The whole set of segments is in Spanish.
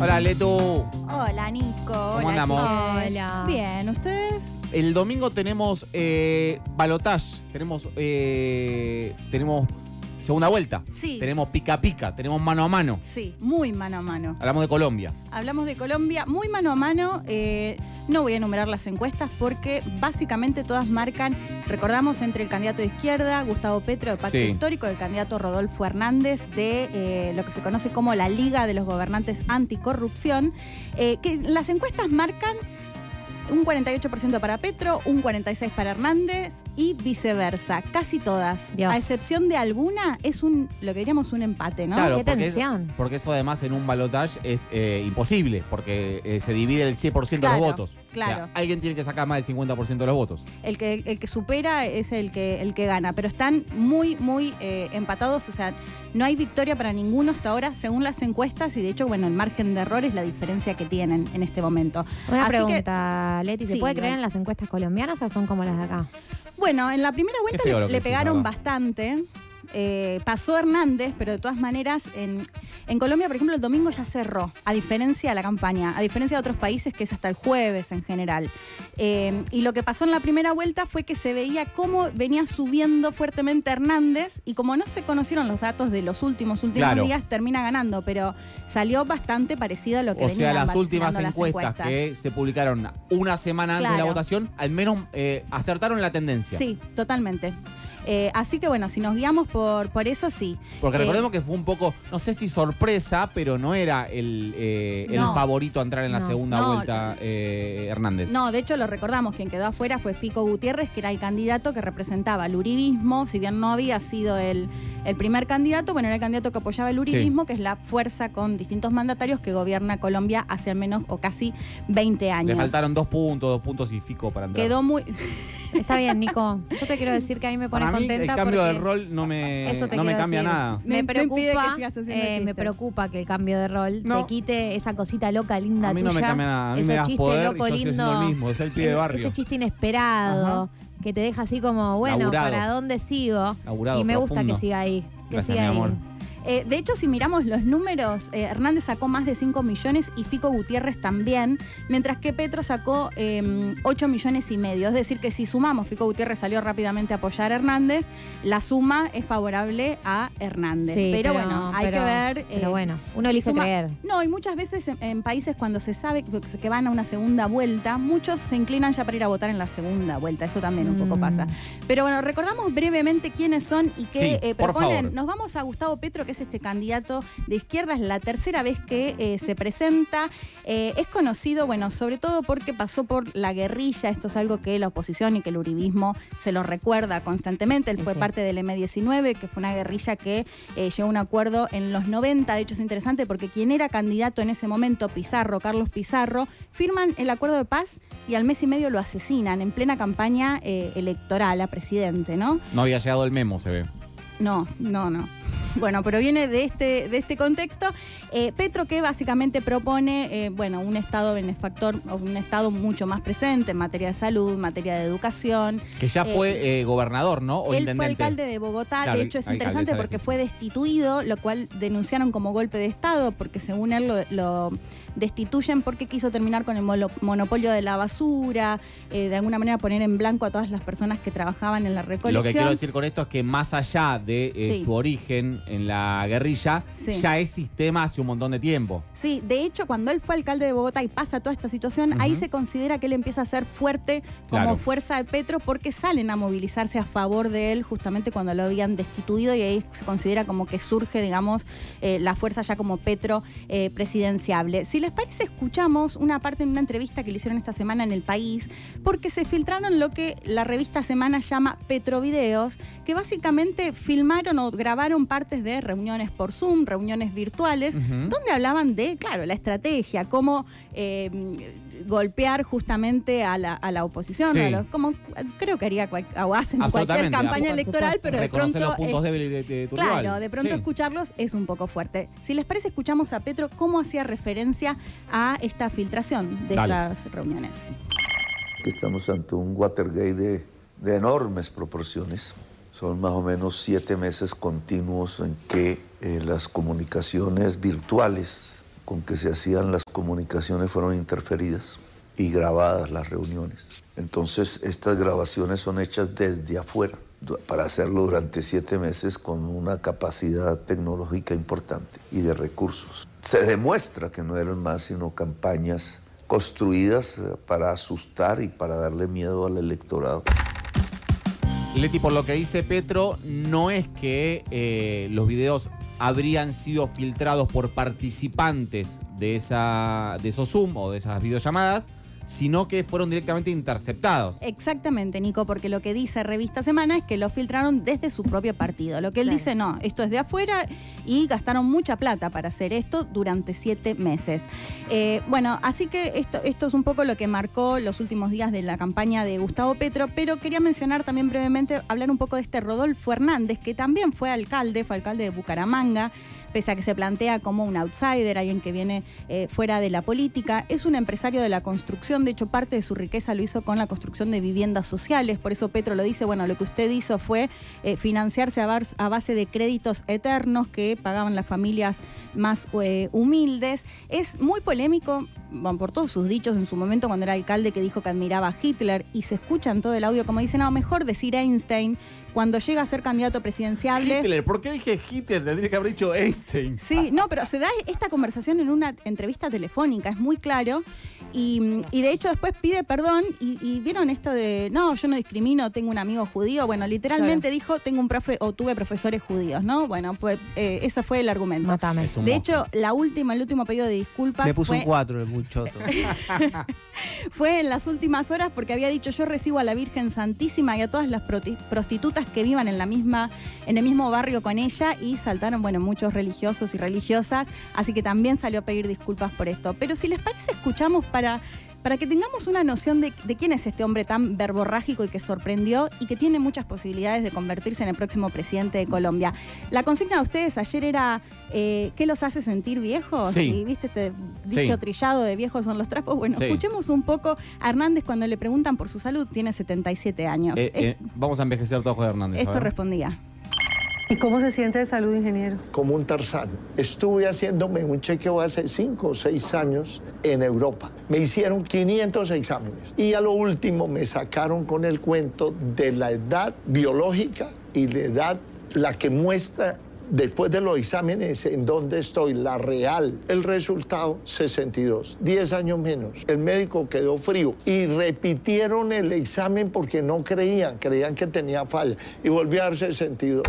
Hola, Letu. Hola, Nico. ¿Cómo Hola, andamos? Hola. Bien, ¿ustedes? El domingo tenemos eh, balotage, tenemos, eh, tenemos segunda vuelta, Sí. tenemos pica pica, tenemos mano a mano. Sí, muy mano a mano. Hablamos de Colombia. Hablamos de Colombia, muy mano a mano. eh, no voy a enumerar las encuestas porque básicamente todas marcan, recordamos, entre el candidato de izquierda, Gustavo Petro, de Pacto Sí. Histórico, el candidato Rodolfo Hernández, de eh, lo que se conoce como la Liga de los Gobernantes Anticorrupción, eh, que las encuestas marcan un 48% para Petro, un 46% para Hernández y viceversa. Casi todas. Dios. A excepción de alguna, es un, lo que diríamos un empate, ¿no? Claro, Qué porque tensión. porque eso además en un balotage es eh, imposible, porque eh, se divide el 100% de Claro, los votos. Claro. O sea, alguien tiene que sacar más del 50% de los votos. El que, el que supera es el que, el que gana, pero están muy, muy eh, empatados, o sea, no hay victoria para ninguno hasta ahora según las encuestas y de hecho, bueno, el margen de error es la diferencia que tienen en este momento. Una Así que, pregunta, Leti, ¿se Sí, puede creer en las encuestas colombianas o son como las de acá? bueno, en la primera vuelta le, pegaron bastante. Eh, pasó Hernández, pero de todas maneras, en, en Colombia, por ejemplo, el domingo ya cerró, a diferencia de la campaña, a diferencia de otros países que es hasta el jueves en general. Eh, y lo que pasó en la primera vuelta fue que se veía cómo venía subiendo fuertemente Hernández y como no se conocieron los datos de los últimos últimos Claro. días, termina ganando, pero salió bastante parecido a lo que O sea, venían las últimas las encuestas, que se publicaron una semana antes de la votación, al menos eh, acertaron la tendencia. Sí, totalmente. Eh, así que bueno, si nos guiamos por, por eso, sí. Porque Eh, recordemos que fue un poco, no sé si sorpresa, pero no era el, eh, el No. favorito a entrar en la No. segunda No. vuelta Hernández. No, de hecho lo recordamos, quien quedó afuera fue Fico Gutiérrez, que era el candidato que representaba el uribismo, si bien no había sido el, el primer candidato, bueno, era el candidato que apoyaba el uribismo, que es la fuerza con distintos mandatarios que gobierna Colombia hace al menos o casi 20 años. Le faltaron dos puntos, dos puntos y Fico para entrar. Quedó muy... Está bien, Nico. Yo te quiero decir que a mí me pone Para mí, contenta el cambio porque de rol no me, eso te no me cambia decir. nada. Me- Me me impide preocupa, que sigas haciendo eh, me preocupa que el cambio de rol No. te quite esa cosita loca, linda A mí no me tuya. cambia nada. A mí ese me das chiste poder y loco, yo lindo. lo mismo. Es el pie de barrio. Ese chiste inesperado que te deja así como, bueno, Laburado. ¿para dónde sigo? Laburado, y me gusta que siga ahí. Que Gracias, siga mi ahí. Eh, de hecho, si miramos los números, eh, Hernández sacó más de 5 millones y Fico Gutiérrez también, mientras que Petro sacó eh, 8 millones y medio. Es decir, que si sumamos, Fico Gutiérrez salió rápidamente a apoyar a Hernández, la suma es favorable a Hernández. Sí, pero, bueno, hay pero- que ver. eh, Pero bueno, uno elige suma- creer. No, y muchas veces en, en países cuando se sabe que van a una segunda vuelta, muchos se inclinan ya para ir a votar en la segunda vuelta. Eso también un poco Mm. pasa. Pero bueno, recordamos brevemente quiénes son y qué Sí, eh, por proponen. favor. Nos vamos a Gustavo Petro, que es este candidato de izquierda, es la tercera vez que eh, se presenta. Eh, es conocido, bueno, sobre todo porque pasó por la guerrilla, esto es algo que la oposición y que el uribismo se lo recuerda constantemente. Él fue sí. parte del M19, que fue una guerrilla que eh, llegó a un acuerdo en los 90. De hecho, es interesante porque quien era candidato en ese momento, Pizarro, Carlos Pizarro, firman el acuerdo de paz y al mes y medio lo asesinan en plena campaña eh, electoral a presidente, ¿no? No había llegado el memo, se ve. No, no, no. Bueno, pero viene de este, de este contexto. Eh, Petro que básicamente propone, eh, bueno, un Estado benefactor, un Estado mucho más presente en materia de salud, en materia de educación. Que ya Eh, fue eh, gobernador, ¿no? O Él intendente. fue alcalde de Bogotá, Claro, de hecho es interesante porque fue destituido, lo cual denunciaron como golpe de Estado, porque según él lo, lo destituyen porque quiso terminar con el monopolio de la basura, eh, de alguna manera poner en blanco a todas las personas que trabajaban en la recolección. Lo que quiero decir con esto es que más allá de eh, Sí. su origen en la guerrilla, Sí. ya es sistema hace un montón de tiempo. Sí, de hecho, cuando él fue alcalde de Bogotá y pasa toda esta situación, ahí se considera que él empieza a ser fuerte como Claro. fuerza de Petro porque salen a movilizarse a favor de él justamente cuando lo habían destituido y ahí se considera como que surge, digamos, eh, la fuerza ya como Petro eh, presidenciable. Si les parece, escuchamos una parte de una entrevista que le hicieron esta semana en El País porque se filtraron lo que la revista Semana llama Petrovideos, que básicamente filmaron o grabaron de reuniones por Zoom, reuniones virtuales, donde hablaban de, claro, la estrategia, cómo eh, golpear justamente a la, a la oposición, Sí. a los- como creo que haría cual- o hacen en cualquier campaña electoral, pero de pronto... los puntos débiles de, de tu Claro, rival. de pronto Sí. escucharlos es un poco fuerte. Si les parece, escuchamos a Petro cómo hacía referencia a esta filtración de Dale. estas reuniones. que estamos ante un Watergate de, de enormes proporciones. Son más o menos siete meses continuos en que eh, las comunicaciones virtuales con que se hacían las comunicaciones fueron interferidas y grabadas las reuniones. Entonces estas grabaciones son hechas desde afuera para hacerlo durante siete meses con una capacidad tecnológica importante y de recursos. Se demuestra que no eran más sino campañas construidas eh, para asustar y para darle miedo al electorado. Leti, por lo que dice Petro, no es que eh, los videos habrían sido filtrados por participantes de, esa, de esos Zoom o de esas videollamadas, sino que fueron directamente interceptados. Exactamente, Nico, porque lo que dice Revista Semana es que lo filtraron desde su propio partido. Lo que él Claro. dice, no, esto es de afuera y gastaron mucha plata para hacer esto durante siete meses. Eh, bueno, así que esto, esto es un poco lo que marcó los últimos días de la campaña de Gustavo Petro, pero quería mencionar también brevemente, hablar un poco de este Rodolfo Hernández, que también fue alcalde, fue alcalde de Bucaramanga pese a que se plantea como un outsider, alguien que viene eh, fuera de la política, es un empresario de la construcción, de hecho parte de su riqueza lo hizo con la construcción de viviendas sociales, por eso Petro lo dice, bueno, lo que usted hizo fue eh, financiarse a base de créditos eternos que pagaban las familias más eh, humildes. Es muy polémico bueno, por todos sus dichos en su momento cuando era alcalde que dijo que admiraba a Hitler y se escucha en todo el audio como dice, no, mejor decir Einstein cuando llega a ser candidato presidencial. Hitler, ¿por qué dije Hitler? Tendría que haber dicho Einstein. Sí, no, pero se da esta conversación en una entrevista telefónica, es muy claro. Y, y de hecho después pide perdón y, y vieron esto de, no, yo no discrimino, tengo un amigo judío. Bueno, literalmente dijo, tengo un profe o tuve profesores judíos, ¿no? Bueno, pues eh, ese fue el argumento. Un De hecho, la última, el último pedido de disculpas Le puso fue, un 4 el muchoto. fue en las últimas horas porque había dicho yo recibo a la Virgen Santísima y a todas las prostitutas que vivan en la misma en el mismo barrio con ella y saltaron bueno muchos religiosos y religiosas así que también salió a pedir disculpas por esto pero si les parece escuchamos para para que tengamos una noción de, de quién es este hombre tan verborrágico y que sorprendió y que tiene muchas posibilidades de convertirse en el próximo presidente de Colombia. La consigna de ustedes ayer era eh, ¿qué los hace sentir viejos? Sí. Y viste este dicho Sí. trillado de viejos son los trapos. Bueno, Sí. escuchemos un poco a Hernández cuando le preguntan por su salud, tiene 77 años. Eh, eh, vamos a envejecer todos con Hernández. esto respondía. ¿Y cómo se siente de salud, ingeniero? como un tarzán. Estuve haciéndome un chequeo hace cinco o seis años en Europa. Me hicieron 500 exámenes y a lo último me sacaron con el cuento de la edad biológica y la edad la que muestra después de los exámenes en dónde estoy, la real. El resultado 62, 10 años menos. El médico quedó frío y repitieron el examen porque no creían, creían que tenía falla y volví a dar 62.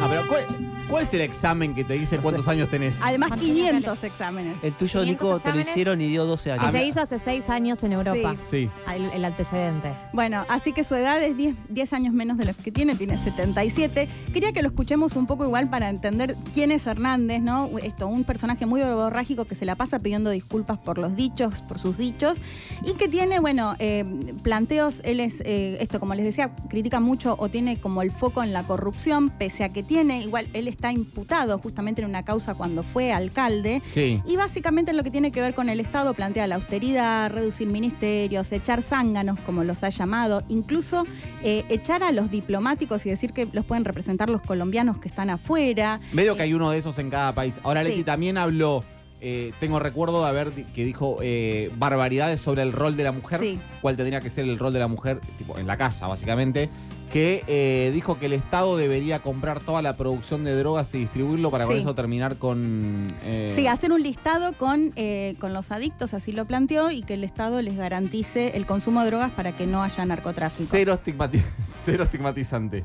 Ah, pero ¿cuál, cuál es el examen que te dice cuántos años tenés? Además, ¿Cuántos 500 exámenes. El tuyo, 500 Nico, te lo exámenes. hicieron y dio 12 Que años. se hizo hace seis años en Europa. Sí. El, el antecedente. Bueno, así que su edad es 10, 10 años menos de los que tiene, tiene 77. Quería que lo escuchemos un poco igual para entender quién es Hernández, ¿no? Esto, un personaje muy borrágico que se la pasa pidiendo disculpas por los dichos, por sus dichos, y que tiene, bueno, eh, planteos, él es, eh, esto como les decía, critica mucho o tiene como el foco en la corrupción, pese a que tiene, igual él está imputado justamente en una causa cuando fue alcalde. Sí. Y básicamente en lo que tiene que ver con el Estado plantea la austeridad, reducir ministerios, echar zánganos, como los ha llamado, incluso eh, echar a los diplomáticos y decir que los pueden representar los colombianos que están afuera. Medio que hay uno de esos en cada país. Ahora, Sí. Leti también habló, eh, tengo recuerdo de haber que dijo eh, barbaridades sobre el rol de la mujer, Sí. cuál tendría que ser el rol de la mujer, tipo en la casa, básicamente, que eh, dijo que el Estado debería comprar toda la producción de drogas y distribuirlo para con Sí. eso terminar con... eh, Sí, hacer un listado con, eh, con los adictos, así lo planteó, y que el Estado les garantice el consumo de drogas para que no haya narcotráfico. Cero, estigmati- cero estigmatizante.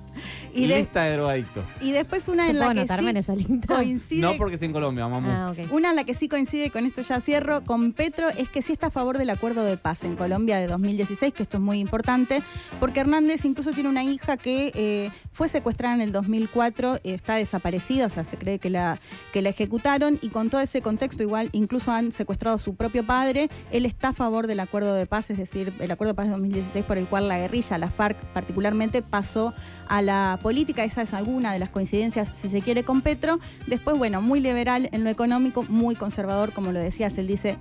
Y, de- Lista de drogadictos. y después una ¿Yo en la que sí en esa lista? coincide No porque es en Colombia, mamá. Ah. Una en la que sí coincide, con esto ya cierro, con Petro, es que sí está a favor del acuerdo de paz en Colombia de 2016, que esto es muy importante, porque Hernández incluso tiene una que eh, fue secuestrada en el 2004, eh, está desaparecida, o sea, se cree que la, que la ejecutaron, y con todo ese contexto, igual, incluso han secuestrado a su propio padre, él está a favor del acuerdo de paz, es decir, el acuerdo de paz de 2016 por el cual la guerrilla, la FARC particularmente, pasó a la política, esa es alguna de las coincidencias, si se quiere, con Petro. Después, bueno, muy liberal en lo económico, muy conservador, como lo decías, él dice,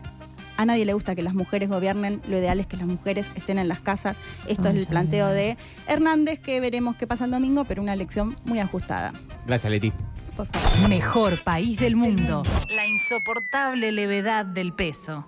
a nadie le gusta que las mujeres gobiernen, lo ideal es que las mujeres estén en las casas. Esto es el planteo de de Hernández, que veremos qué pasa el domingo, pero una elección muy ajustada. Gracias, Leti. Por favor. Mejor país del mundo. La insoportable levedad del peso.